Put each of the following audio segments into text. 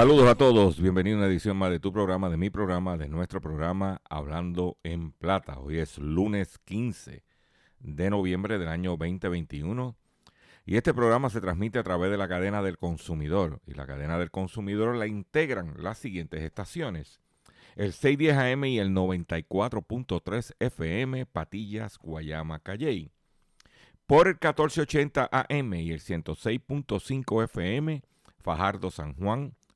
Saludos a todos, bienvenido a una edición más de tu programa, de mi programa, de nuestro programa Hablando en Plata. Hoy es lunes 15 de noviembre del año 2021 y este programa se transmite a través de la cadena del consumidor y la cadena del consumidor la integran las siguientes estaciones. El 610 AM y el 94.3 FM Patillas, Guayama, Calley. Por el 1480 AM y el 106.5 FM Fajardo, San Juan,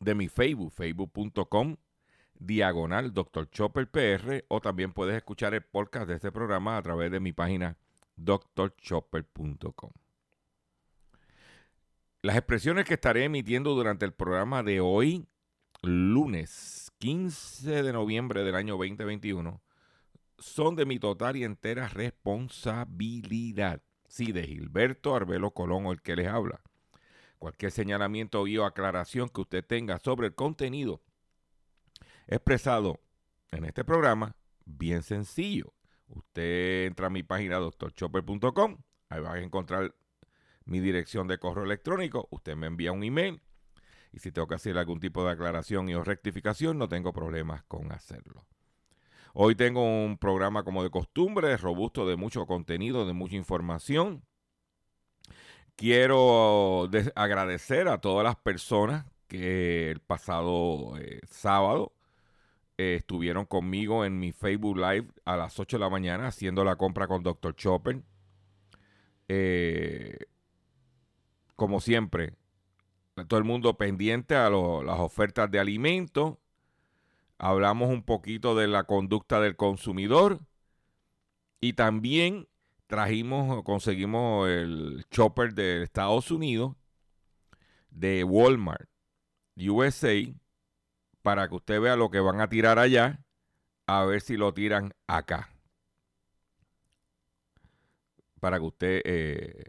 de mi Facebook, facebook.com diagonal Dr. Chopper PR o también puedes escuchar el podcast de este programa a través de mi página drchopper.com. Las expresiones que estaré emitiendo durante el programa de hoy, lunes 15 de noviembre del año 2021, son de mi total y entera responsabilidad. Sí, de Gilberto Arbelo Colón, el que les habla. Cualquier señalamiento o aclaración que usted tenga sobre el contenido expresado en este programa, bien sencillo. Usted entra a mi página doctorchopper.com, ahí va a encontrar mi dirección de correo electrónico, usted me envía un email y si tengo que hacer algún tipo de aclaración y o rectificación, no tengo problemas con hacerlo. Hoy tengo un programa como de costumbre, robusto de mucho contenido, de mucha información. Quiero agradecer a todas las personas que el pasado eh, sábado eh, estuvieron conmigo en mi Facebook Live a las 8 de la mañana haciendo la compra con Dr. Chopper. Eh, como siempre, todo el mundo pendiente a las ofertas de alimentos. Hablamos un poquito de la conducta del consumidor y también trajimos, conseguimos el chopper de Estados Unidos, de Walmart, USA, para que usted vea lo que van a tirar allá, a ver si lo tiran acá. Para que usted eh,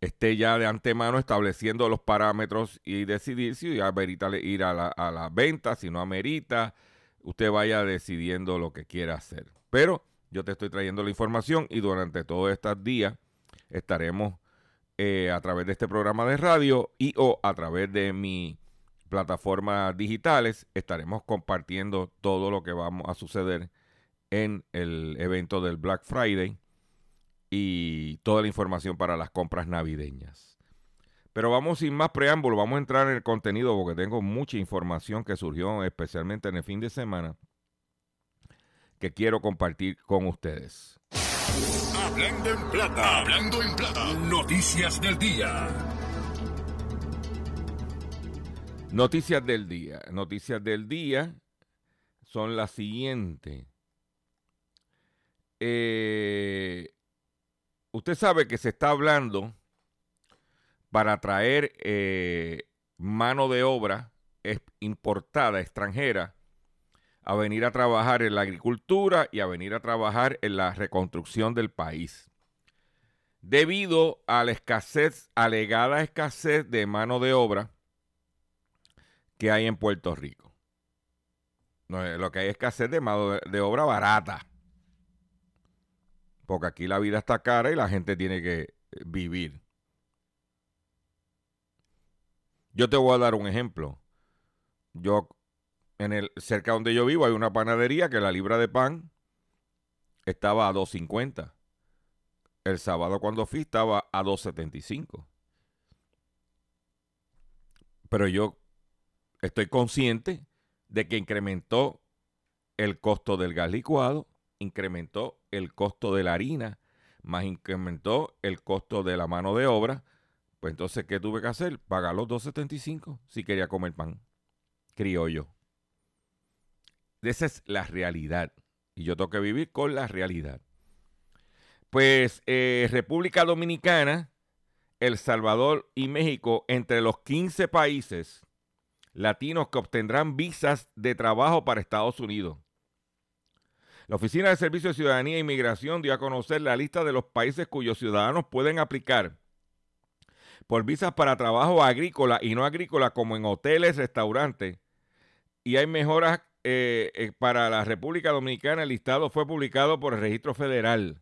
esté ya de antemano estableciendo los parámetros y decidir si amerita ir a la, a la venta, si no amerita, usted vaya decidiendo lo que quiera hacer. Pero yo te estoy trayendo la información y durante todos estos días estaremos eh, a través de este programa de radio y o a través de mi plataformas digitales estaremos compartiendo todo lo que vamos a suceder en el evento del Black Friday y toda la información para las compras navideñas. Pero vamos sin más preámbulo, vamos a entrar en el contenido porque tengo mucha información que surgió especialmente en el fin de semana que quiero compartir con ustedes. Hablando en plata, hablando en plata, noticias del día. Noticias del día. Noticias del día son las siguientes. Eh, usted sabe que se está hablando para traer eh, mano de obra importada, extranjera, a venir a trabajar en la agricultura y a venir a trabajar en la reconstrucción del país. Debido a la escasez, alegada escasez de mano de obra que hay en Puerto Rico. lo que hay es escasez de mano de obra barata. Porque aquí la vida está cara y la gente tiene que eh, vivir. Yo te voy a dar un ejemplo. Yo, en el, cerca donde yo vivo, hay una panadería que la libra de pan estaba a 2.50. El sábado cuando fui estaba a 2.75. Pero yo estoy consciente de que incrementó el costo del gas licuado, incrementó el costo de la harina, más incrementó el costo de la mano de obra, pues entonces, ¿qué tuve que hacer? Pagar los 2.75 si quería comer pan criollo. Esa es la realidad. Y yo tengo que vivir con la realidad. Pues eh, República Dominicana, El Salvador y México, entre los 15 países latinos que obtendrán visas de trabajo para Estados Unidos. La Oficina de Servicios de Ciudadanía e Inmigración dio a conocer la lista de los países cuyos ciudadanos pueden aplicar por visas para trabajo agrícola y no agrícola como en hoteles, restaurantes. Y hay mejoras eh, eh, para la República Dominicana. El listado fue publicado por el Registro Federal.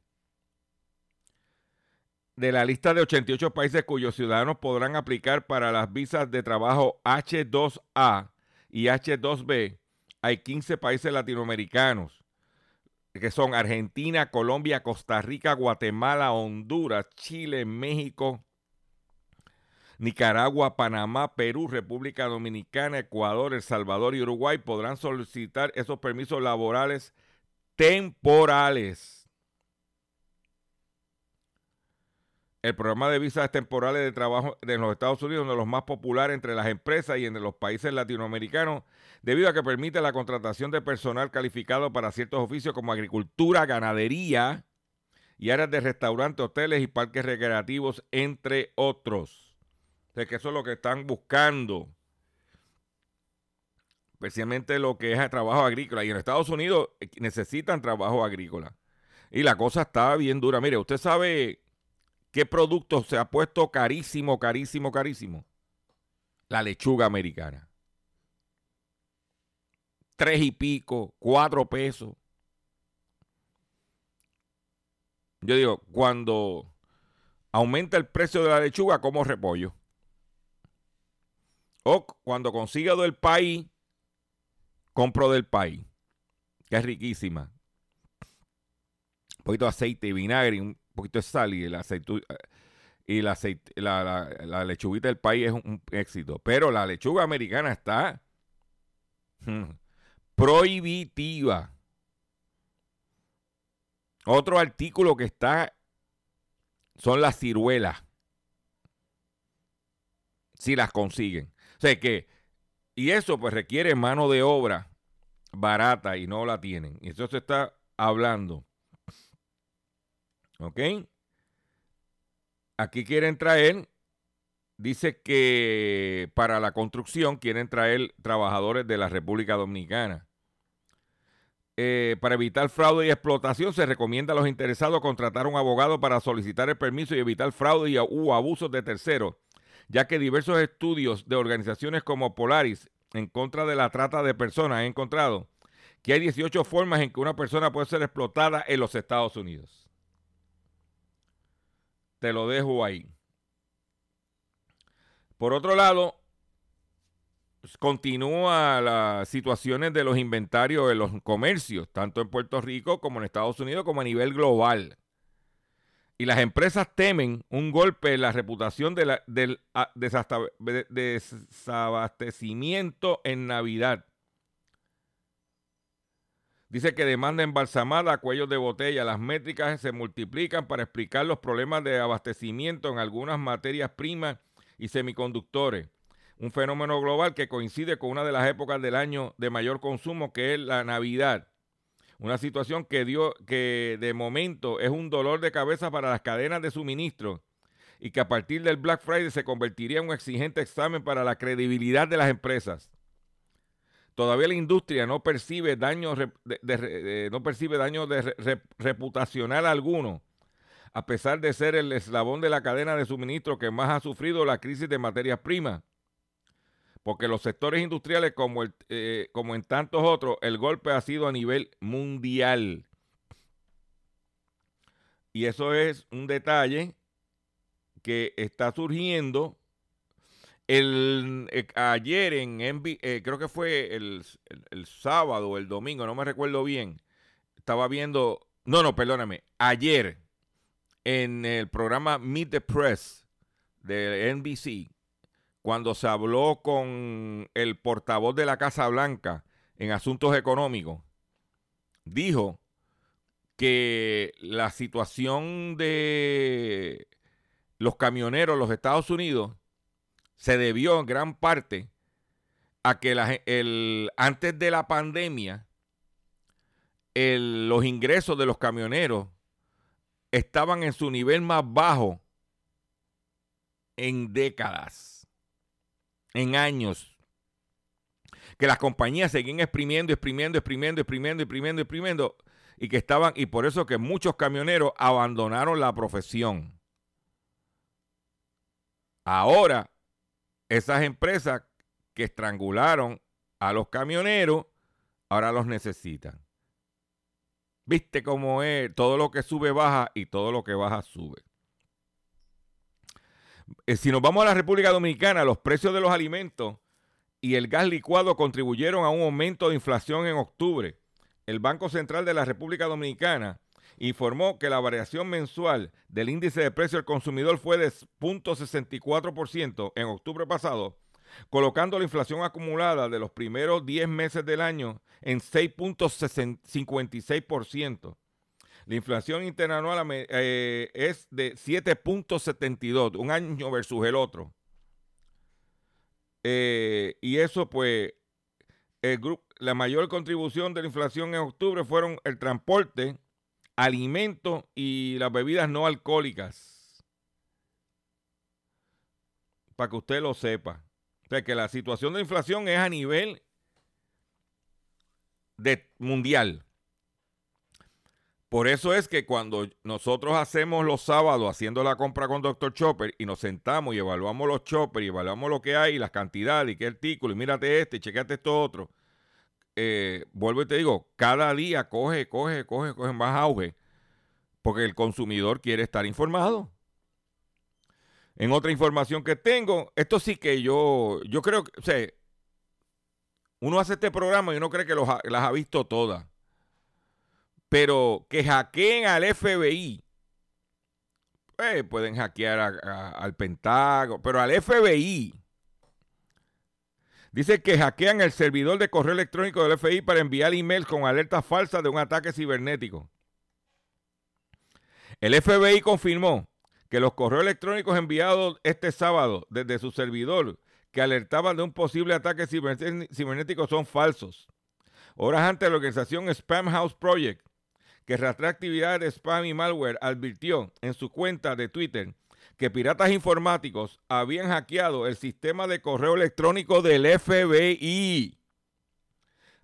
De la lista de 88 países cuyos ciudadanos podrán aplicar para las visas de trabajo H2A y H2B, hay 15 países latinoamericanos que son Argentina, Colombia, Costa Rica, Guatemala, Honduras, Chile, México, Nicaragua, Panamá, Perú, República Dominicana, Ecuador, El Salvador y Uruguay podrán solicitar esos permisos laborales temporales. El programa de visas temporales de trabajo de los Estados Unidos es uno de los más populares entre las empresas y entre los países latinoamericanos, debido a que permite la contratación de personal calificado para ciertos oficios como agricultura, ganadería y áreas de restaurantes, hoteles y parques recreativos, entre otros. O que eso es lo que están buscando. Especialmente lo que es trabajo agrícola. Y en Estados Unidos eh, necesitan trabajo agrícola. Y la cosa está bien dura. Mire, usted sabe ¿Qué producto se ha puesto carísimo, carísimo, carísimo? La lechuga americana. Tres y pico, cuatro pesos. Yo digo, cuando aumenta el precio de la lechuga, como repollo. O cuando consiga del país, compro del país, que es riquísima. Un poquito de aceite y vinagre, un poquito de sal y el aceite y la, la, lechuguita del país es un, éxito. Pero la lechuga americana está hmm, prohibitiva. Otro artículo que está son las ciruelas. Si las consiguen. Sea que, y eso pues requiere mano de obra barata y no la tienen. Y eso se está hablando. ¿Ok? Aquí quieren traer, dice que para la construcción quieren traer trabajadores de la República Dominicana. Eh, para evitar fraude y explotación, se recomienda a los interesados contratar un abogado para solicitar el permiso y evitar fraude y, abusos de terceros, ya que diversos estudios de organizaciones como Polaris en contra de la trata de personas han encontrado que hay 18 formas en que una persona puede ser explotada en los Estados Unidos. Te lo dejo ahí. Por otro lado, continúa las situaciones de los inventarios de los comercios, tanto en Puerto Rico como en Estados Unidos, como a nivel global. Y las empresas temen un golpe en la reputación del desabastecimiento en Navidad. Dice que demanda embalsamada, cuellos de botella. Las métricas se multiplican para explicar los problemas de abastecimiento en algunas materias primas y semiconductores un fenómeno global que coincide con una de las épocas del año de mayor consumo, que es la Navidad. Una situación que dio que de momento es un dolor de cabeza para las cadenas de suministro y que a partir del Black Friday se convertiría en un exigente examen para la credibilidad de las empresas. Todavía la industria no percibe daño, no percibe daño reputacional alguno, a pesar de ser el eslabón de la cadena de suministro que más ha sufrido la crisis de materias primas porque los sectores industriales, como, el, eh, como en tantos otros, el golpe ha sido a nivel mundial. Y eso es un detalle que está surgiendo. El, eh, ayer en eh, creo que fue el, el, sábado o el domingo, no me recuerdo bien, estaba viendo, no, no, perdóname, ayer en el programa Meet the Press de NBC, cuando se habló con el portavoz de la Casa Blanca en asuntos económicos, dijo que la situación de los camioneros en los Estados Unidos se debió en gran parte a que antes de la pandemia los ingresos de los camioneros estaban en su nivel más bajo en décadas en años que las compañías seguían exprimiendo, exprimiendo, exprimiendo, exprimiendo, exprimiendo, exprimiendo, y que estaban, y por eso que muchos camioneros abandonaron la profesión. Ahora, esas empresas que estrangularon a los camioneros, ahora los necesitan. ¿Viste cómo es? Todo lo que sube baja y todo lo que baja sube. Eh, si nos vamos a la República Dominicana, los precios de los alimentos y el gas licuado contribuyeron a un aumento de inflación en octubre. El Banco Central de la República Dominicana informó que la variación mensual del índice de precio del consumidor fue de 0.64% en octubre pasado, colocando la inflación acumulada de los primeros 10 meses del año en 6.56%. La inflación interanual eh, es de 7.72, un año versus el otro. Eh, y eso, pues, el la mayor contribución de la inflación en octubre fueron el transporte, alimentos y las bebidas no alcohólicas. Para que usted lo sepa. O sea, que la situación de inflación es a nivel de mundial. Por eso es que cuando nosotros hacemos los sábados haciendo la compra con Dr. Chopper y nos sentamos y evaluamos los choppers y evaluamos lo que hay, las cantidades y qué artículo, y mírate este, y chequeate esto otro, eh, vuelvo y te digo, cada día coge, coge, coge, coge más auge porque el consumidor quiere estar informado. En otra información que tengo, esto sí que yo, yo creo que, o sea, uno hace este programa y uno cree que las ha visto todas pero que hackeen al FBI. Pues pueden hackear al Pentágono, pero al FBI. Dice que hackean el servidor de correo electrónico del FBI para enviar emails con alertas falsas de un ataque cibernético. El FBI confirmó que los correos electrónicos enviados este sábado desde su servidor que alertaban de un posible ataque cibernético son falsos. Horas antes, la organización Spam House Project que rastrea actividades de spam y malware, advirtió en su cuenta de Twitter que piratas informáticos habían hackeado el sistema de correo electrónico del FBI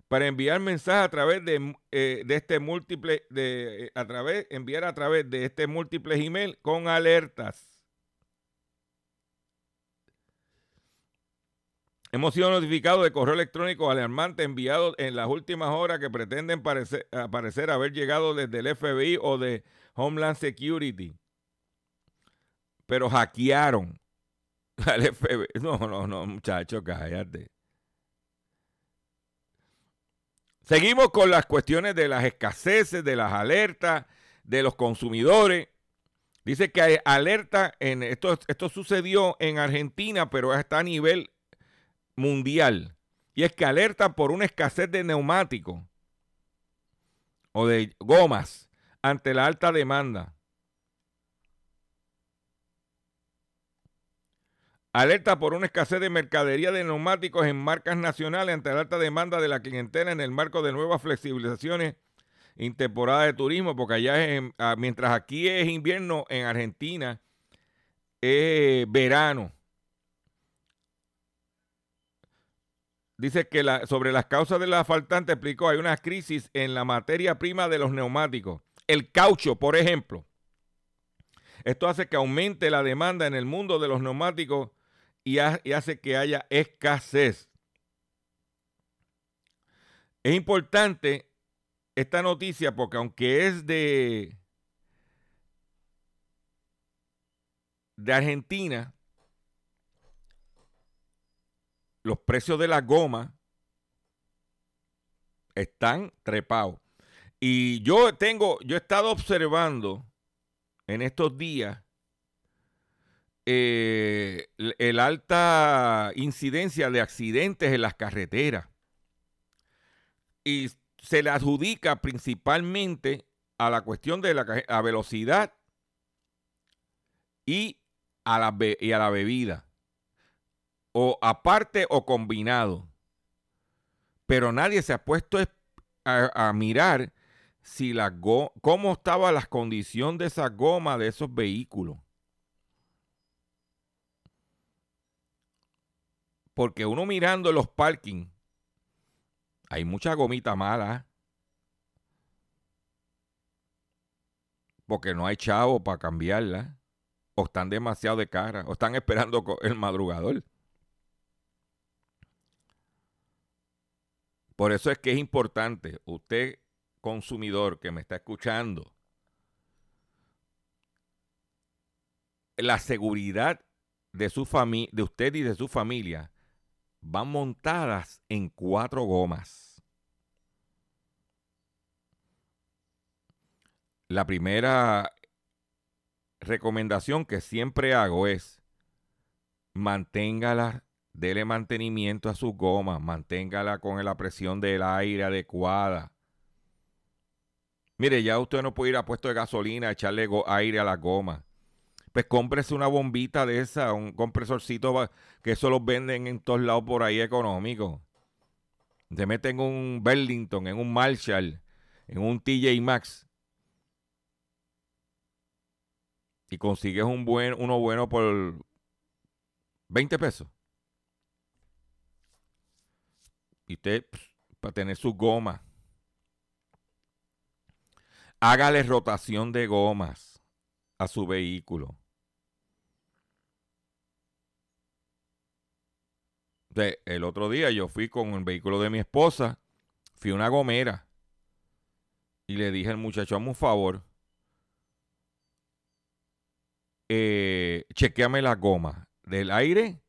para enviar mensajes a través de, eh, este múltiple eh, a través enviar a través de este múltiple email con alertas. Hemos sido notificados de correo electrónico alarmante enviado en las últimas horas que pretenden parecer, haber llegado desde el FBI o de Homeland Security. Pero hackearon al FBI. No, no, no, muchachos, cállate. Seguimos con las cuestiones de las escaseces, de las alertas, de los consumidores. Dice que hay alerta en esto, esto sucedió en Argentina, pero está a nivel mundial. Y es que alerta por una escasez de neumáticos o de gomas ante la alta demanda. Alerta por una escasez de mercadería de neumáticos en marcas nacionales ante la alta demanda de la clientela en el marco de nuevas flexibilizaciones en temporada de turismo, porque allá es, ah, mientras aquí es invierno, en Argentina es verano. Dice que sobre las causas de la faltante explicó, hay una crisis en la materia prima de los neumáticos. El caucho, por ejemplo. Esto hace que aumente la demanda en el mundo de los neumáticos y, hace que haya escasez. Es importante esta noticia porque aunque es de, de Argentina, los precios de la goma están trepados. Y yo tengo, yo he estado observando en estos días eh, el alta incidencia de accidentes en las carreteras. Y se le adjudica principalmente a la cuestión de la, velocidad y a, la, y a la bebida. O aparte o combinado. Pero nadie se ha puesto a, mirar si la cómo estaban las condiciones de esa goma de esos vehículos. Porque uno mirando los parkings, hay mucha gomita mala. Porque no hay chavo para cambiarla. O están demasiado de cara. O están esperando el madrugador. Por eso es que es importante, usted consumidor que me está escuchando, la seguridad de su de usted y de su familia van montadas en cuatro gomas. La primera recomendación que siempre hago es manténgala, dele mantenimiento a sus gomas, manténgala con la presión del aire adecuada. Mire, ya usted no puede ir a puesto de gasolina a echarle aire a la goma pues cómprese una bombita de esa, un compresorcito que eso los venden en todos lados por ahí económico. Se mete en un Burlington, en un Marshall, en un TJ Maxx. Y consigues un buen, uno bueno por 20 pesos. Y usted, para tener su goma. Hágale rotación de gomas a su vehículo. el otro día yo fui con el vehículo de mi esposa, fui una gomera y le dije al muchacho, hazme un favor, eh, chequeame las gomas del aire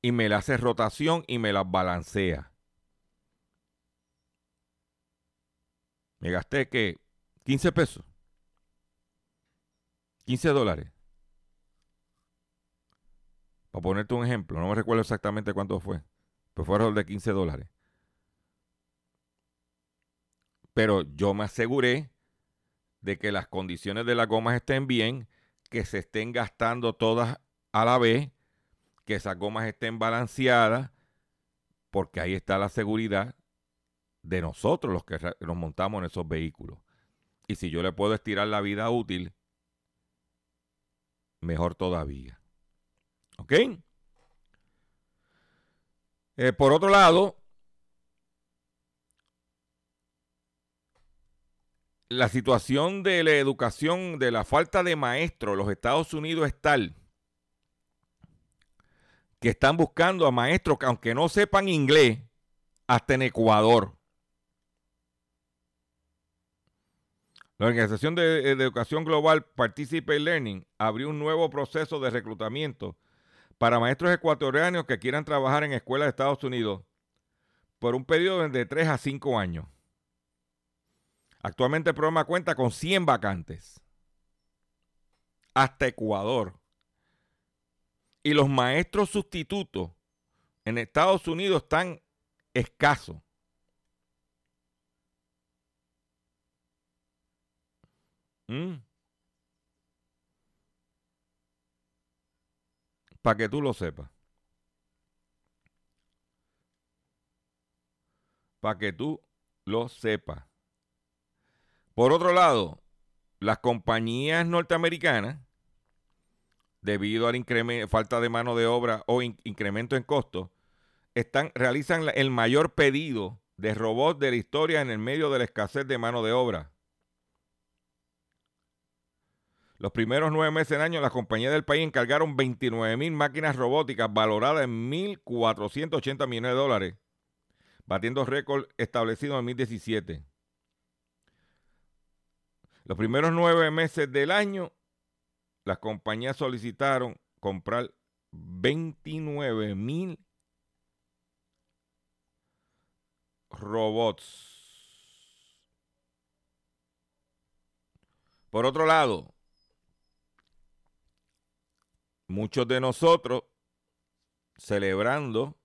y me la hace rotación y me las balancea. Me gasté que 15 pesos. 15 dólares. Para ponerte un ejemplo, no me recuerdo exactamente cuánto fue, pero fue alrededor de 15 dólares. Pero yo me aseguré de que las condiciones de las gomas estén bien, que se estén gastando todas a la vez, que esas gomas estén balanceadas, porque ahí está la seguridad de nosotros los que nos montamos en esos vehículos. Y si yo le puedo estirar la vida útil, mejor todavía. ¿Ok? Eh, por otro lado, la situación de la educación, de la falta de maestros los Estados Unidos es tal que están buscando a maestros que aunque no sepan inglés, hasta en Ecuador. La Organización de, Educación Global Participate Learning abrió un nuevo proceso de reclutamiento para maestros ecuatorianos que quieran trabajar en escuelas de Estados Unidos por un periodo de 3 a 5 años. Actualmente el programa cuenta con 100 vacantes. Hasta Ecuador. Y los maestros sustitutos en Estados Unidos están escasos. Mm. Para que tú lo sepas. Para que tú lo sepas. Por otro lado, las compañías norteamericanas, debido a la falta de mano de obra o incremento en costos, están, realizan el mayor pedido de robots de la historia en el medio de la escasez de mano de obra. Los primeros nueve meses del año, las compañías del país encargaron 29 mil máquinas robóticas valoradas en 1.480 millones de dólares, batiendo récord establecido en 2017. Los primeros nueve meses del año, las compañías solicitaron comprar 29 mil robots. Por otro lado, muchos de nosotros celebrando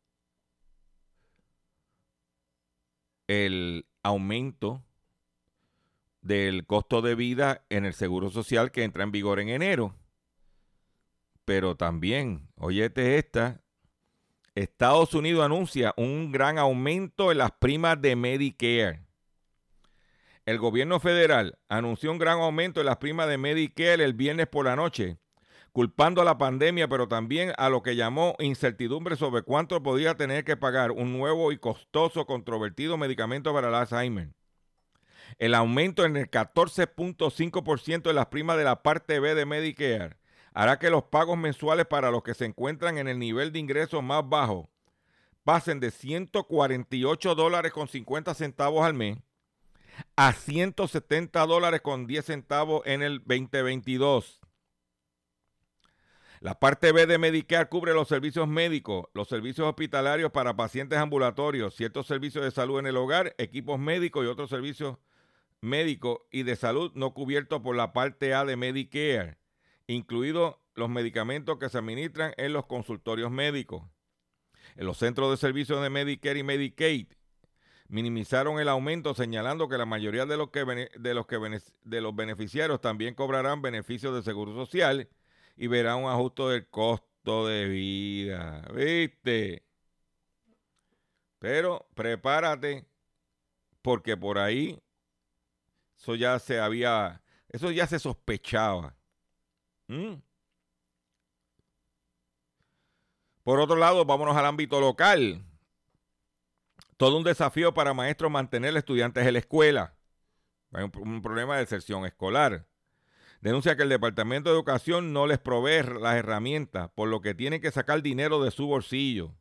el aumento del costo de vida en el Seguro Social que entra en vigor en enero. Pero también, oyete esta, Estados Unidos anuncia un gran aumento en las primas de Medicare. El gobierno federal anunció un gran aumento en las primas de Medicare el viernes por la noche, culpando a la pandemia, pero también a lo que llamó incertidumbre sobre cuánto podía tener que pagar un nuevo y costoso controvertido medicamento para el Alzheimer. El aumento en el 14.5% de las primas de la parte B de Medicare hará que los pagos mensuales para los que se encuentran en el nivel de ingresos más bajo pasen de 148 dólares con 50 centavos al mes a 170 dólares con 10 centavos en el 2022. La parte B de Medicare cubre los servicios médicos, los servicios hospitalarios para pacientes ambulatorios, ciertos servicios de salud en el hogar, equipos médicos y otros servicios médicos y de salud no cubiertos por la parte A de Medicare incluidos los medicamentos que se administran en los consultorios médicos. En los centros de servicios de Medicare y Medicaid minimizaron el aumento señalando que la mayoría de los, que, de los, que, de los beneficiarios también cobrarán beneficios de seguro social y verán un ajuste del costo de vida. ¿Viste? Pero prepárate porque por ahí eso ya se había, eso ya se sospechaba. Por otro lado, vámonos al ámbito local. Todo un desafío para maestros mantener estudiantes en la escuela. Hay un, problema de deserción escolar. Denuncia que el Departamento de Educación no les provee las herramientas, por lo que tienen que sacar dinero de su bolsillo.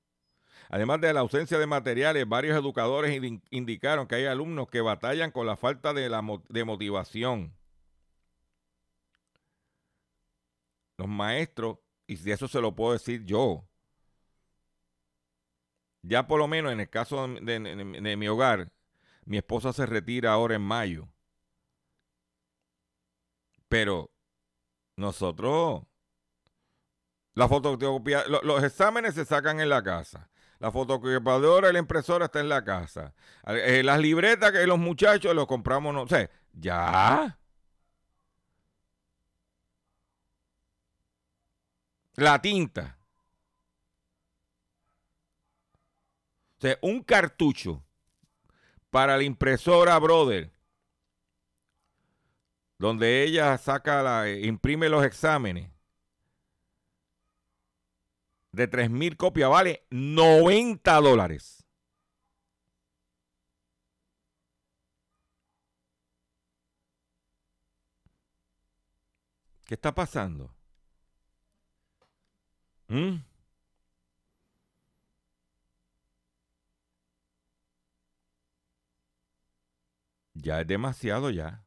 Además de la ausencia de materiales, varios educadores indicaron que hay alumnos que batallan con la falta de, la, de motivación. los maestros, y si eso se lo puedo decir yo, ya por lo menos en el caso de, mi hogar, mi esposa se retira ahora en mayo. Pero nosotros, la fotocopia, los exámenes se sacan en la casa. La fotocopiadora y la impresora está en la casa. Eh, las libretas que los muchachos los compramos, no sé, ya. la tinta. O sea, un cartucho para la impresora Brother, donde ella saca la, imprime los exámenes de 3.000 copias, vale 90 dólares. ¿Qué está pasando? ¿Mm? Ya es demasiado ya.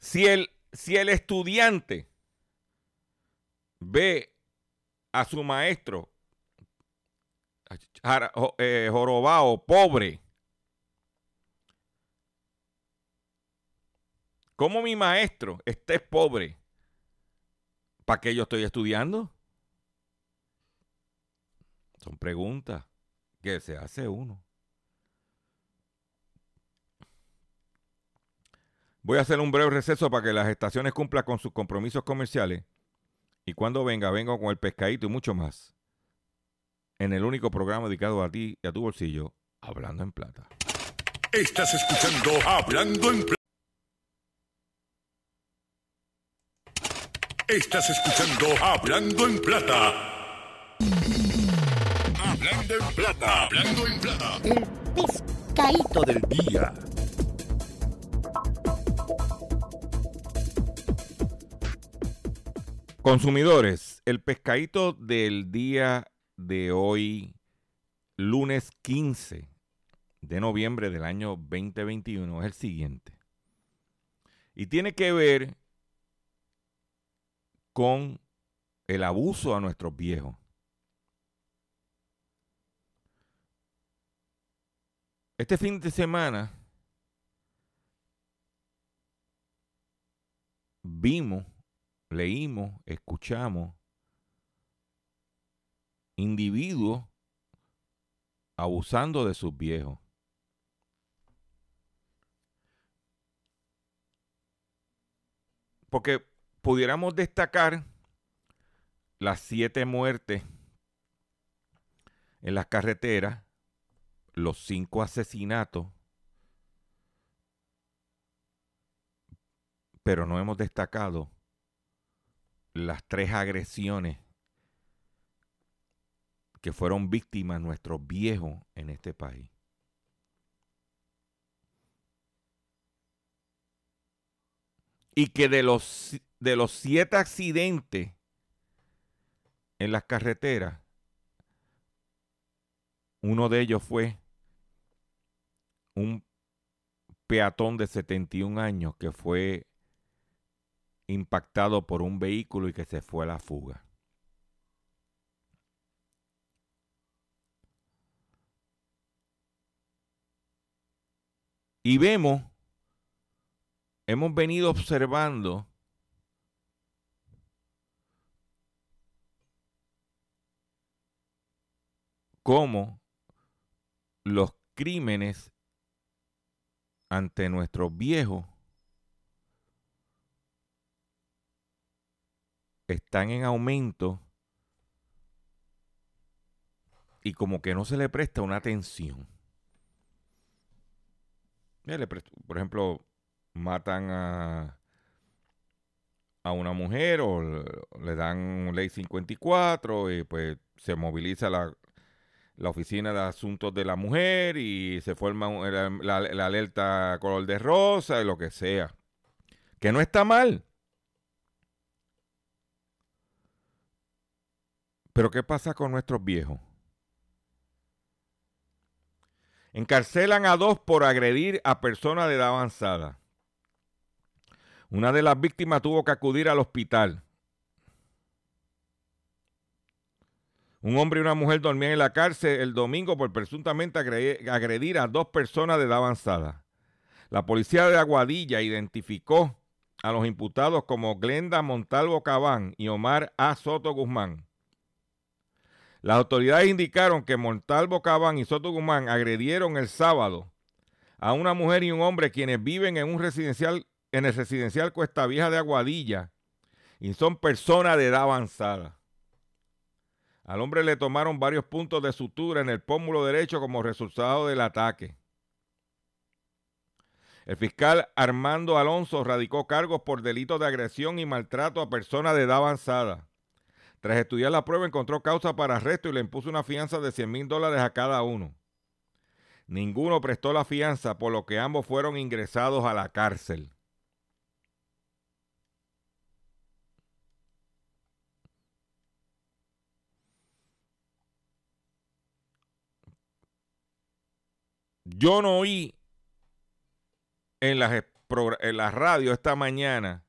Si el, si el estudiante ve a su maestro eh, jorobado, pobre, ¿cómo mi maestro esté pobre? ¿Para qué yo estoy estudiando? Son preguntas que se hace uno. Voy a hacer un breve receso para que las estaciones cumplan con sus compromisos comerciales. Y cuando venga, vengo con el pescadito y mucho más. En el único programa dedicado a ti y a tu bolsillo, Hablando en Plata. Estás escuchando Hablando en Plata. Estás escuchando Hablando en Plata. Hablando en Plata. Hablando en Plata. El pescadito del día. Consumidores, el pescadito del día de hoy, lunes 15 de noviembre del año 2021, es el siguiente. Y tiene que ver con el abuso a nuestros viejos. Este fin de semana vimos leímos, escuchamos individuos abusando de sus viejos. Porque pudiéramos destacar las siete muertes en las carreteras, los cinco asesinatos, pero no hemos destacado las tres agresiones que fueron víctimas nuestros viejos en este país. Y que de los, de los siete accidentes en las carreteras, uno de ellos fue un peatón de 71 años que fue impactado por un vehículo y que se fue a la fuga. Y vemos, hemos venido observando cómo los crímenes ante nuestros viejos están en aumento y como que no se le presta una atención. Por ejemplo, matan a, a una mujer o le dan ley 54 y pues se moviliza la, la oficina de asuntos de la mujer y se forma la, la alerta color de rosa y lo que sea. Que no está mal. Pero ¿qué pasa con nuestros viejos? Encarcelan a dos por agredir a personas de edad avanzada. Una de las víctimas tuvo que acudir al hospital. Un hombre y una mujer dormían en la cárcel el domingo por presuntamente agredir a dos personas de edad avanzada. La policía de Aguadilla identificó a los imputados como Glenda Montalvo Cabán y Omar A. Soto Guzmán. Las autoridades indicaron que Montalvo Cabán y Soto Guzmán agredieron el sábado a una mujer y un hombre quienes viven en un residencial, en el residencial Cuesta Vieja de Aguadilla y son personas de edad avanzada. Al hombre le tomaron varios puntos de sutura en el pómulo derecho como resultado del ataque. El fiscal Armando Alonso radicó cargos por delitos de agresión y maltrato a personas de edad avanzada. Tras estudiar la prueba, encontró causa para arresto y le impuso una fianza de 100 mil dólares a cada uno. Ninguno prestó la fianza, por lo que ambos fueron ingresados a la cárcel. Yo no oí en la, en la radio esta mañana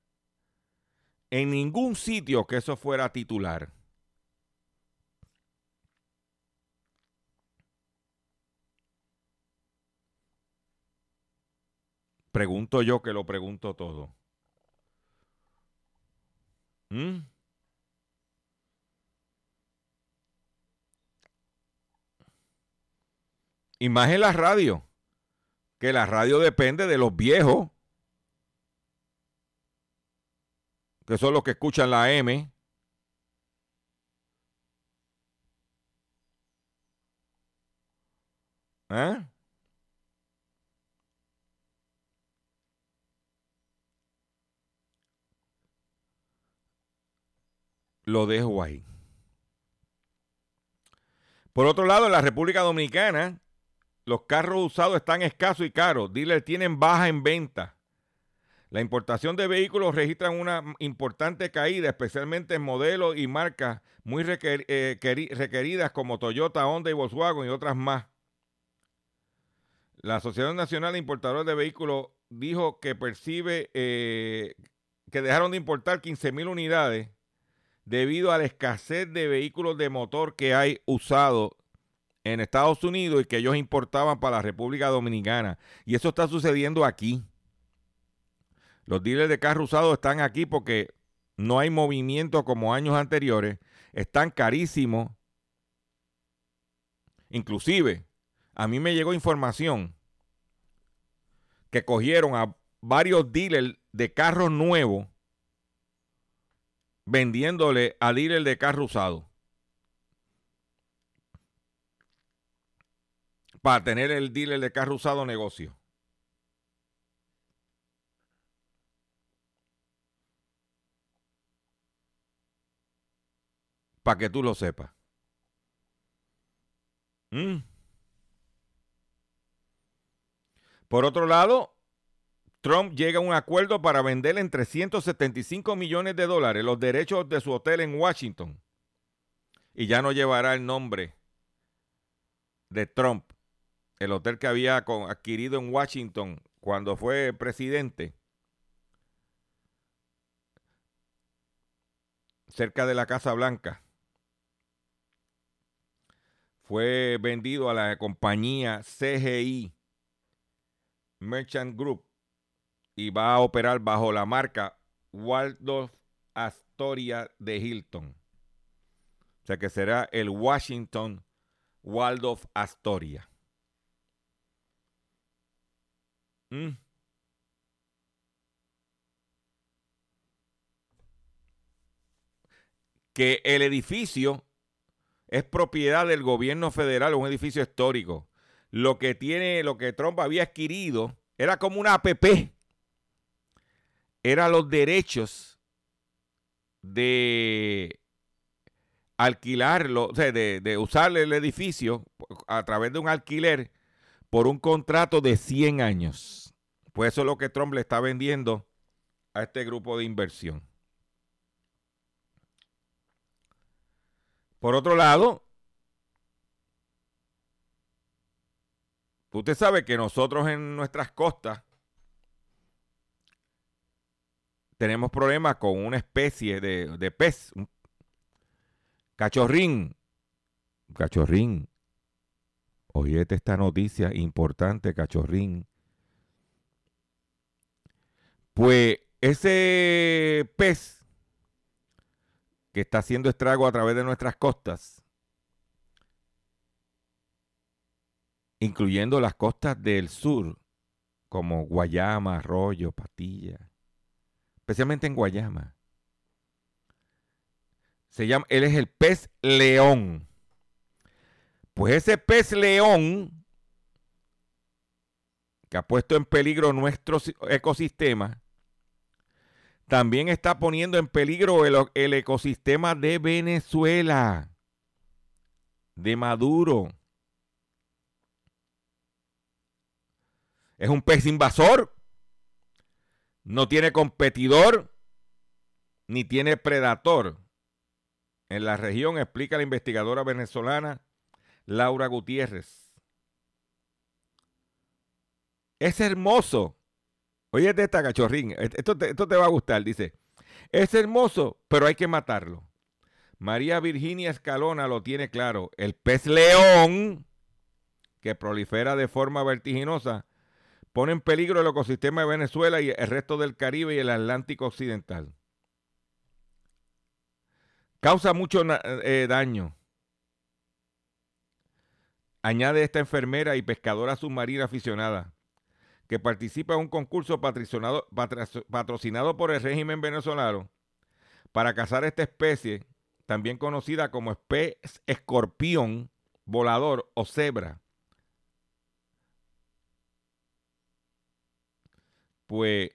en ningún sitio que eso fuera titular. Pregunto yo que lo pregunto todo. ¿Mm? Y más en la radio, que la radio depende de los viejos, que son los que escuchan la M. ¿Eh? Lo dejo ahí. Por otro lado, en la República Dominicana, los carros usados están escasos y caros. Dealers tienen baja en venta. La importación de vehículos registra una importante caída, especialmente en modelos y marcas muy eh, requeridas como Toyota, Honda y Volkswagen y otras más. La Asociación Nacional de Importadores de Vehículos dijo que percibe eh, que dejaron de importar 15 mil unidades debido a la escasez de vehículos de motor que hay usados en Estados Unidos y que ellos importaban para la República Dominicana. Y eso está sucediendo aquí. Los dealers de carros usados están aquí porque no hay movimiento como años anteriores. Están carísimos. Inclusive, a mí me llegó información que cogieron a varios dealers de carros nuevos vendiéndole a dealers de carros usados. Para tener el dealer de carro usado negocio. Para que tú lo sepas. Mm. Por otro lado, Trump llega a un acuerdo para vender en 375 millones de dólares los derechos de su hotel en Washington. Y ya no llevará el nombre de Trump. El hotel que había adquirido en Washington cuando fue presidente. Cerca de la Casa Blanca. Fue vendido a la compañía CGI Merchant Group y va a operar bajo la marca Waldorf Astoria de Hilton. O sea que será el Washington Waldorf Astoria. Mm. Que el edificio es propiedad del gobierno federal, un edificio histórico. Lo que tiene, lo que Trump había adquirido, era como una APP era los derechos de alquilarlo, o sea, de, de usar el edificio a través de un alquiler por un contrato de 100 años. Pues eso es lo que Trump le está vendiendo a este grupo de inversión. Por otro lado, usted sabe que nosotros en nuestras costas tenemos problemas con una especie de, pez, un cachorrín. Cachorrín. Oye, esta noticia importante, cachorrín. Pues ese pez que está haciendo estrago a través de nuestras costas, incluyendo las costas del sur, como Guayama, Arroyo, Patilla, especialmente en Guayama. Se llama, él es el pez león. Pues ese pez león que ha puesto en peligro nuestro ecosistema, también está poniendo en peligro el, ecosistema de Venezuela, de Maduro. Es un pez invasor no tiene competidor ni tiene predator en la región, explica la investigadora venezolana Laura Gutiérrez. Es hermoso. Oye, esta cachorrín, esto te, esto te va a gustar, dice. Es hermoso, pero hay que matarlo. María Virginia Escalona lo tiene claro. El pez león, que prolifera de forma vertiginosa, pone en peligro el ecosistema de Venezuela y el resto del Caribe y el Atlántico Occidental. Causa mucho eh, daño. Añade esta enfermera y pescadora submarina aficionada que participa en un concurso patrocinado, patrocinado por el régimen venezolano para cazar esta especie, también conocida como pez escorpión volador o cebra. Pues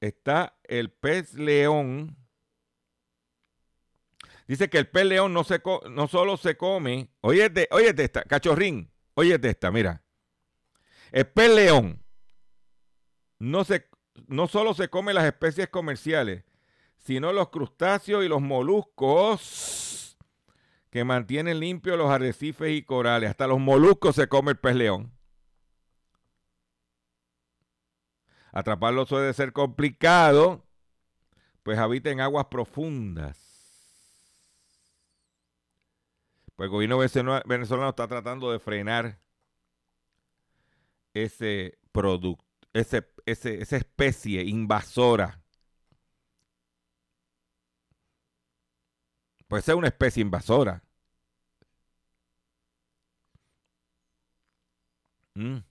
está el pez león. Dice que el pez león no, se no solo se come, oye, oye esta, cachorrín, Oye esta, mira. El pez león no, se, no solo se come las especies comerciales, sino los crustáceos y los moluscos que mantienen limpios los arrecifes y corales. Hasta los moluscos se come el pez león. Atraparlo suele ser complicado, pues habita en aguas profundas. Pues el gobierno venezolano está tratando de frenar ese producto, ese, esa especie invasora. Pues es una especie invasora. Mm.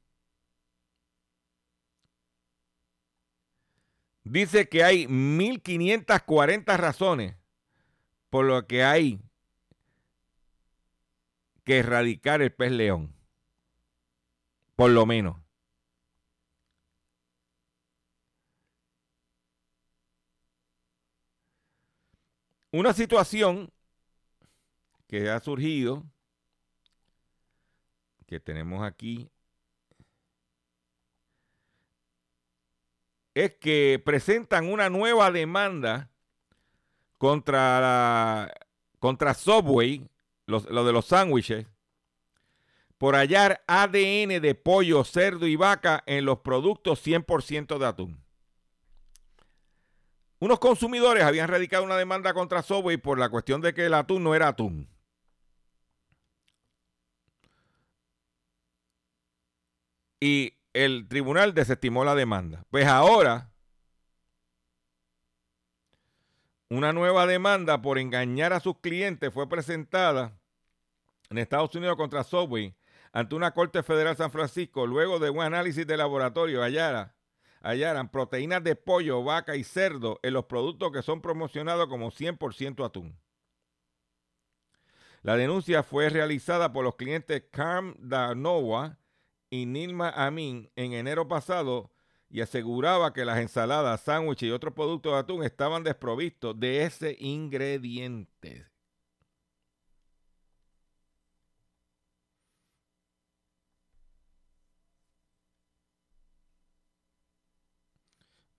Dice que hay 1540 razones por lo que hay que erradicar el pez león. Por lo menos. Una situación que ha surgido, que tenemos aquí, es que presentan una nueva demanda contra, contra Subway lo de los sándwiches, por hallar ADN de pollo, cerdo y vaca en los productos 100% de atún. Unos consumidores habían radicado una demanda contra Subway por la cuestión de que el atún no era atún. Y el tribunal desestimó la demanda. Pues ahora Una nueva demanda por engañar a sus clientes fue presentada en Estados Unidos contra Subway ante una Corte Federal San Francisco luego de un análisis de laboratorio hallaran proteínas de pollo, vaca y cerdo en los productos que son promocionados como 100% atún. La denuncia fue realizada por los clientes Carm Danova y Nilma Amin en enero pasado y aseguraba que las ensaladas, sándwiches y otros productos de atún estaban desprovistos de ese ingrediente.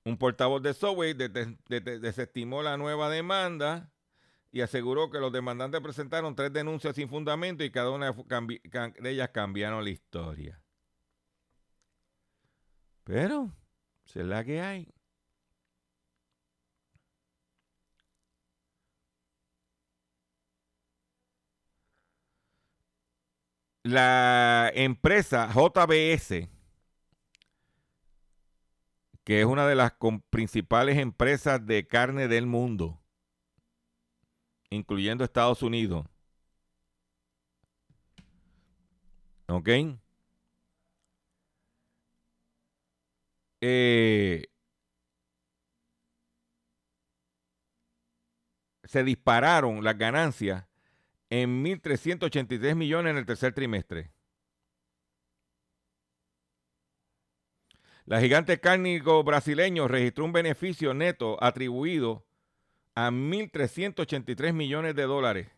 Un portavoz de Subway desestimó la nueva demanda y aseguró que los demandantes presentaron tres denuncias sin fundamento y cada una de ellas cambiaron la historia. Pero, si la que hay. La empresa JBS, que es una de las principales empresas de carne del mundo, incluyendo Estados Unidos. ¿Ok? Eh, se dispararon las ganancias en 1.383 millones en el tercer trimestre. La gigante cárnico brasileño registró un beneficio neto atribuido a 1.383 millones de dólares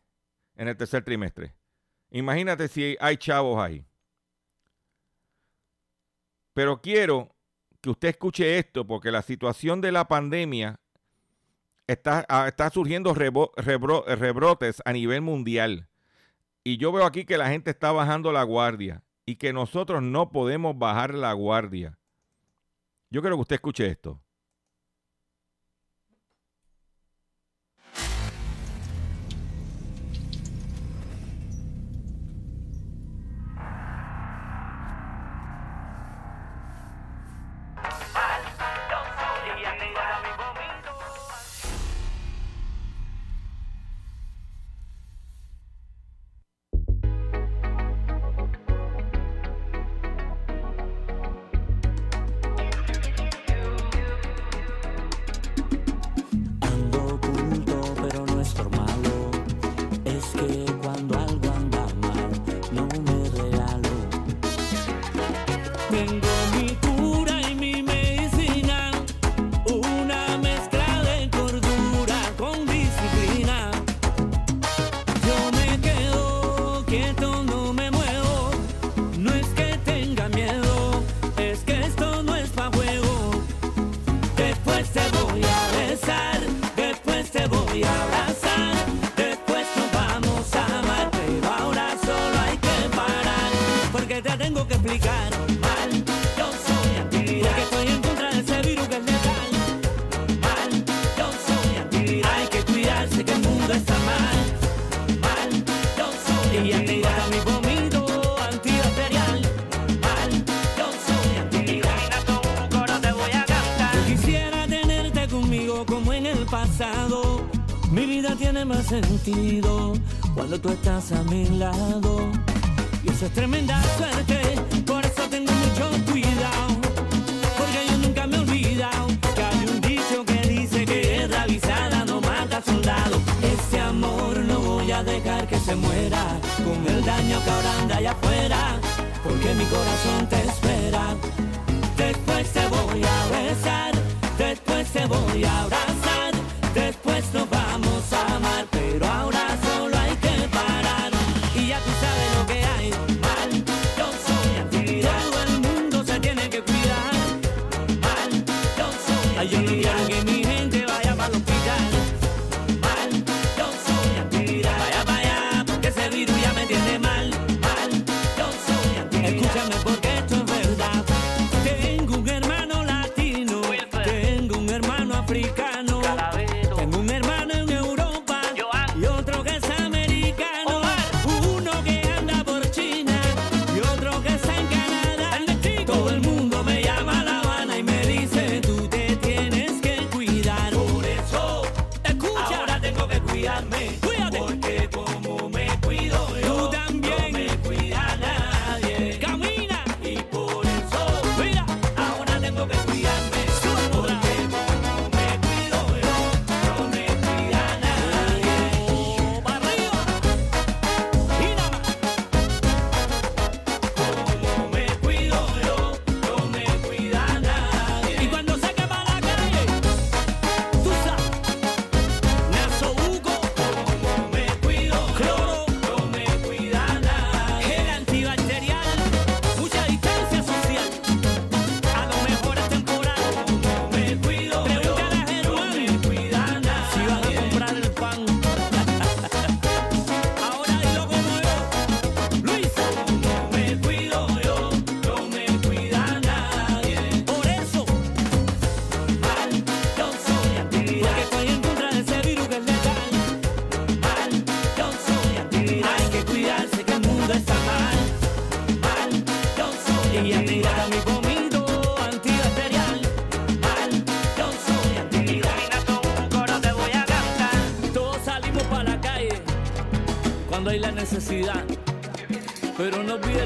en el tercer trimestre. Imagínate si hay chavos ahí. Pero quiero que usted escuche esto, porque la situación de la pandemia está, ah, está surgiendo rebrotes a nivel mundial. Y yo veo aquí que la gente está bajando la guardia y que nosotros no podemos bajar la guardia. Yo quiero que usted escuche esto. Que te tengo que explicar. Mal, yo soy antiviral. Porque estoy en contra de ese virus que es letal. Mal, yo soy antiviral. Hay que cuidarse que el mundo está mal. Mal, yo soy antiviral. Y mi vómito antibacterial. Mal, yo soy antiviral. un coro te voy a cantar. Yo quisiera tenerte conmigo como en el pasado. Mi vida tiene más sentido cuando tú estás a mi lado. Es tremenda suerte, por eso tengo mucho cuidado. Porque yo nunca me he olvidado que hay un dicho que dice que guerra avisada no mata soldado. Ese amor no voy a dejar que se muera con el daño que ahora anda allá afuera. Porque mi corazón te espera. Después te voy a besar, después te voy a abrazar,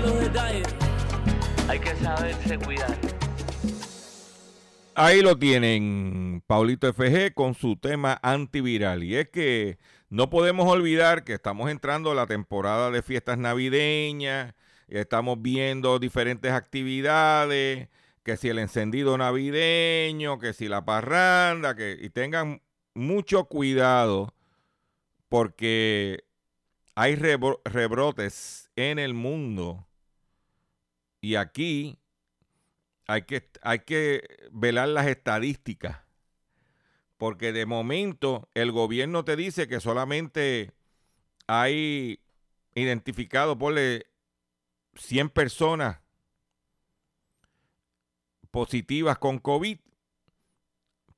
Los detalles. Hay que saberse cuidar. Ahí lo tienen, Paulito FG con su tema antiviral. Y es que no podemos olvidar que estamos entrando a la temporada de fiestas navideñas, y estamos viendo diferentes actividades, que si el encendido navideño, que si la parranda, que y tengan mucho cuidado porque hay rebro- rebrotes en el mundo y aquí hay que, hay que velar las estadísticas. Porque de momento el gobierno te dice que solamente hay identificado, ponle 100 personas positivas con COVID,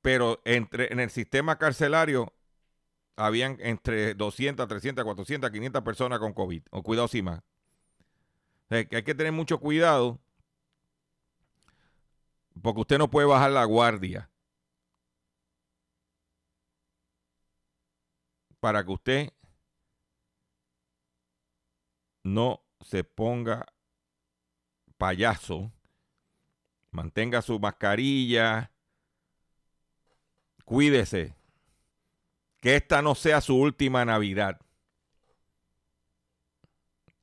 pero entre, en el sistema carcelario habían entre 200, 300, 400, 500 personas con COVID. O cuidado sin más. Hay que tener mucho cuidado porque usted no puede bajar la guardia para que usted no se ponga payaso, mantenga su mascarilla, cuídese, que esta no sea su última Navidad.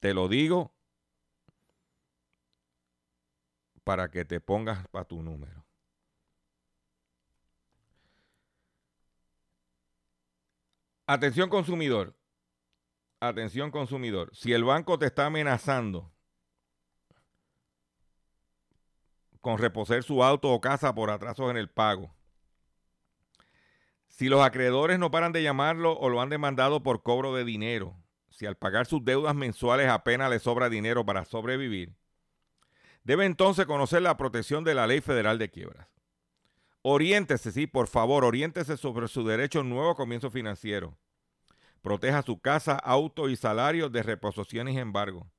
Te lo digo para que te pongas para tu número. Atención consumidor. Atención consumidor. Si el banco te está amenazando con reposer su auto o casa por atrasos en el pago, si los acreedores no paran de llamarlo o lo han demandado por cobro de dinero, si al pagar sus deudas mensuales apenas le sobra dinero para sobrevivir, Debe entonces conocer la protección de la ley federal de quiebras. Oriéntese, sí, por favor, oriéntese sobre su derecho a un nuevo comienzo financiero. Proteja su casa, auto y salario de reposiciones y embargo.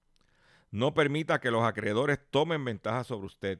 No permita que los acreedores tomen ventaja sobre usted.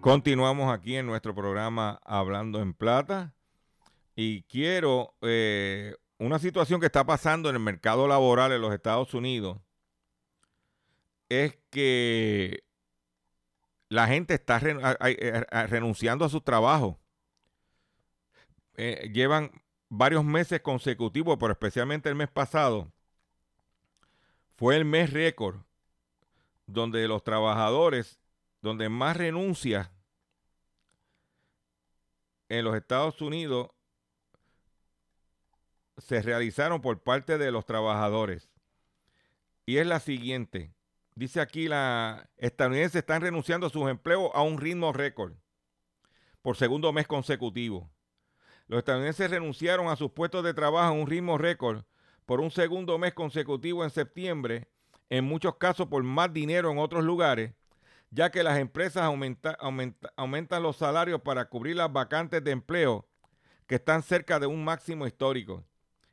Continuamos aquí en nuestro programa Hablando en Plata y quiero eh, una situación que está pasando en el mercado laboral en los Estados Unidos es que la gente está renunciando a sus trabajos. Eh, llevan varios meses consecutivos, pero especialmente el mes pasado, fue el mes récord donde los trabajadores donde más renuncias en los Estados Unidos se realizaron por parte de los trabajadores. Y es la siguiente. Dice aquí la estadounidenses están renunciando a sus empleos a un ritmo récord por segundo mes consecutivo. Los estadounidenses renunciaron a sus puestos de trabajo a un ritmo récord por un segundo mes consecutivo en septiembre, en muchos casos por más dinero en otros lugares, ya que las empresas aumentan los salarios para cubrir las vacantes de empleo que están cerca de un máximo histórico.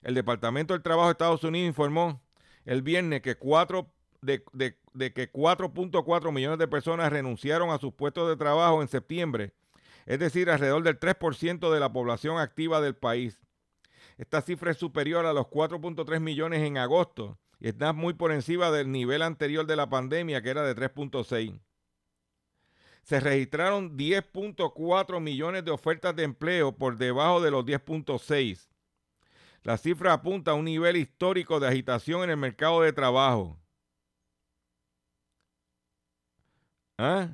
El Departamento del Trabajo de Estados Unidos informó el viernes que de, de que 4.4 millones de personas renunciaron a sus puestos de trabajo en septiembre, es decir, alrededor del 3% de la población activa del país. Esta cifra es superior a los 4.3 millones en agosto y está muy por encima del nivel anterior de la pandemia, que era de 3.6 se registraron 10.4 millones de ofertas de empleo por debajo de los 10.6. La cifra apunta a un nivel histórico de agitación en el mercado de trabajo. ¿Ah?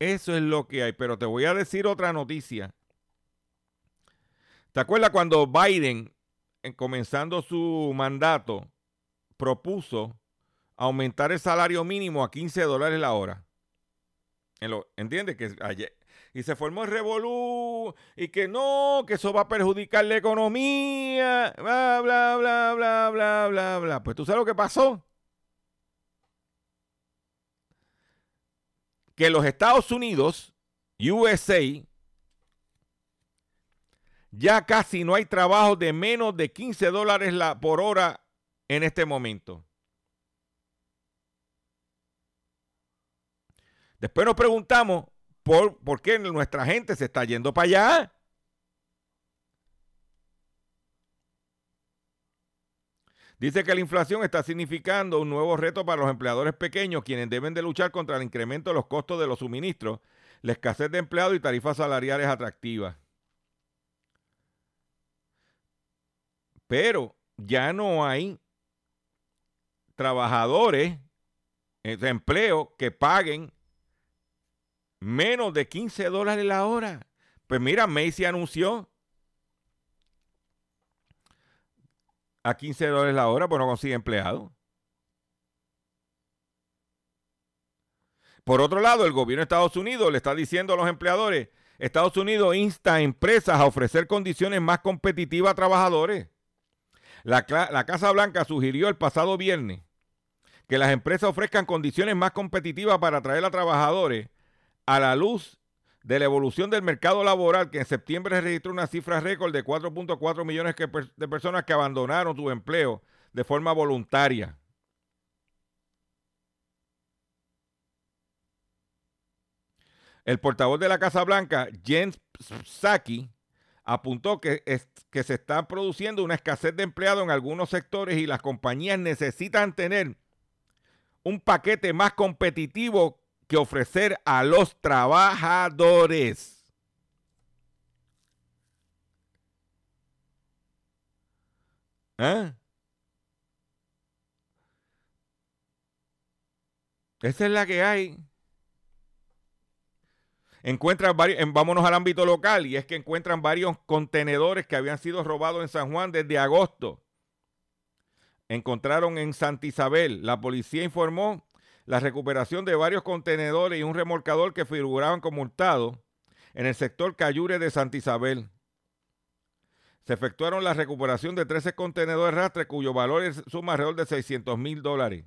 Eso es lo que hay. Pero te voy a decir otra noticia. ¿Te acuerdas cuando Biden, comenzando su mandato, propuso aumentar el salario mínimo a 15 dólares la hora? ¿Entiendes? Que ayer, y se formó el revolú y que no, que eso va a perjudicar la economía, bla, bla, bla, bla, bla, bla, bla. Pues tú sabes lo que pasó. Que los Estados Unidos, USA, ya casi no hay trabajo de menos de 15 dólares por hora en este momento. Después nos preguntamos por, por qué nuestra gente se está yendo para allá. Dice que la inflación está significando un nuevo reto para los empleadores pequeños, quienes deben de luchar contra el incremento de los costos de los suministros, la escasez de empleados y tarifas salariales atractivas. Pero ya no hay trabajadores de empleo que paguen menos de 15 dólares la hora. Pues mira, Macy anunció a 15 dólares la hora, pues no consigue empleado. Por otro lado, el gobierno de Estados Unidos le está diciendo a los empleadores, Estados Unidos insta a empresas a ofrecer condiciones más competitivas a trabajadores. La, la Casa Blanca sugirió el pasado viernes que las empresas ofrezcan condiciones más competitivas para atraer a trabajadores a la luz de la evolución del mercado laboral, que en septiembre registró una cifra récord de 4.4 millones de personas que abandonaron su empleo de forma voluntaria. El portavoz de la Casa Blanca, Jens Psaki, apuntó que, que se está produciendo una escasez de empleados en algunos sectores y las compañías necesitan tener un paquete más competitivo que ofrecer a los trabajadores. ¿Eh? Esa es la que hay. Encuentran varios, en- vámonos al ámbito local, y es que encuentran varios contenedores que habían sido robados en San Juan desde agosto. Encontraron en Santa Isabel. La policía informó la recuperación de varios contenedores y un remolcador que figuraban como hurtados en el sector Cayure de Santa Isabel. Se efectuaron la recuperación de 13 contenedores rastre cuyo valor suma alrededor de 600 mil dólares.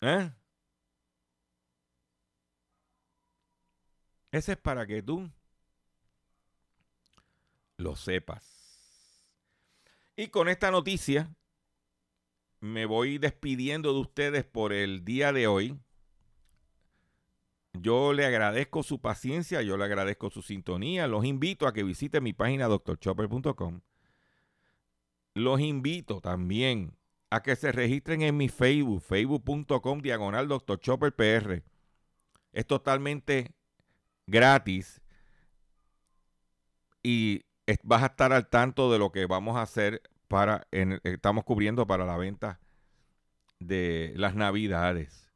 ¿Eh? Ese es para que tú lo sepas. Y con esta noticia me voy despidiendo de ustedes por el día de hoy. Yo le agradezco su paciencia, yo le agradezco su sintonía. Los invito a que visiten mi página drchopper.com. Los invito también a que se registren en mi Facebook, facebook.com diagonal Dr. Chopper PR. Es totalmente gratis y vas a estar al tanto de lo que vamos a hacer en- estamos cubriendo para la venta de las navidades.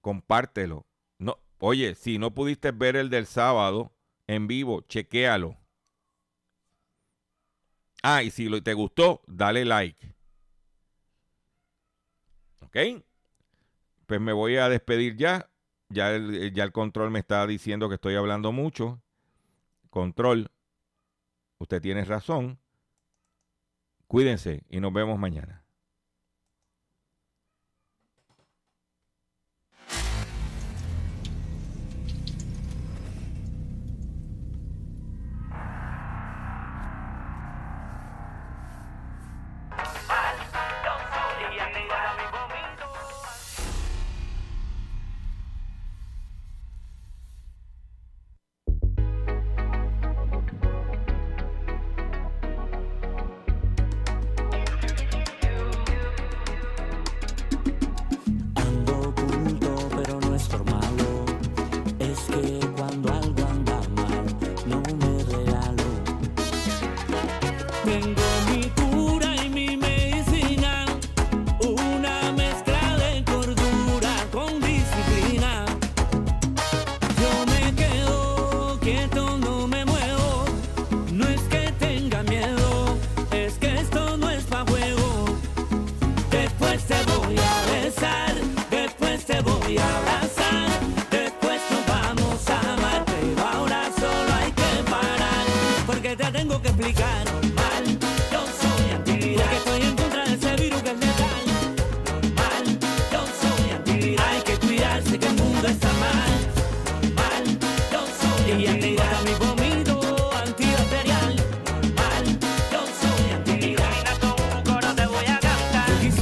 Compártelo. No, oye, si no pudiste ver el del sábado en vivo, chequéalo. Ah, y si te gustó, dale like. ¿Ok? Pues me voy a despedir ya. Ya el, ya el control me está diciendo que estoy hablando mucho. Control, usted tiene razón. Cuídense y nos vemos mañana.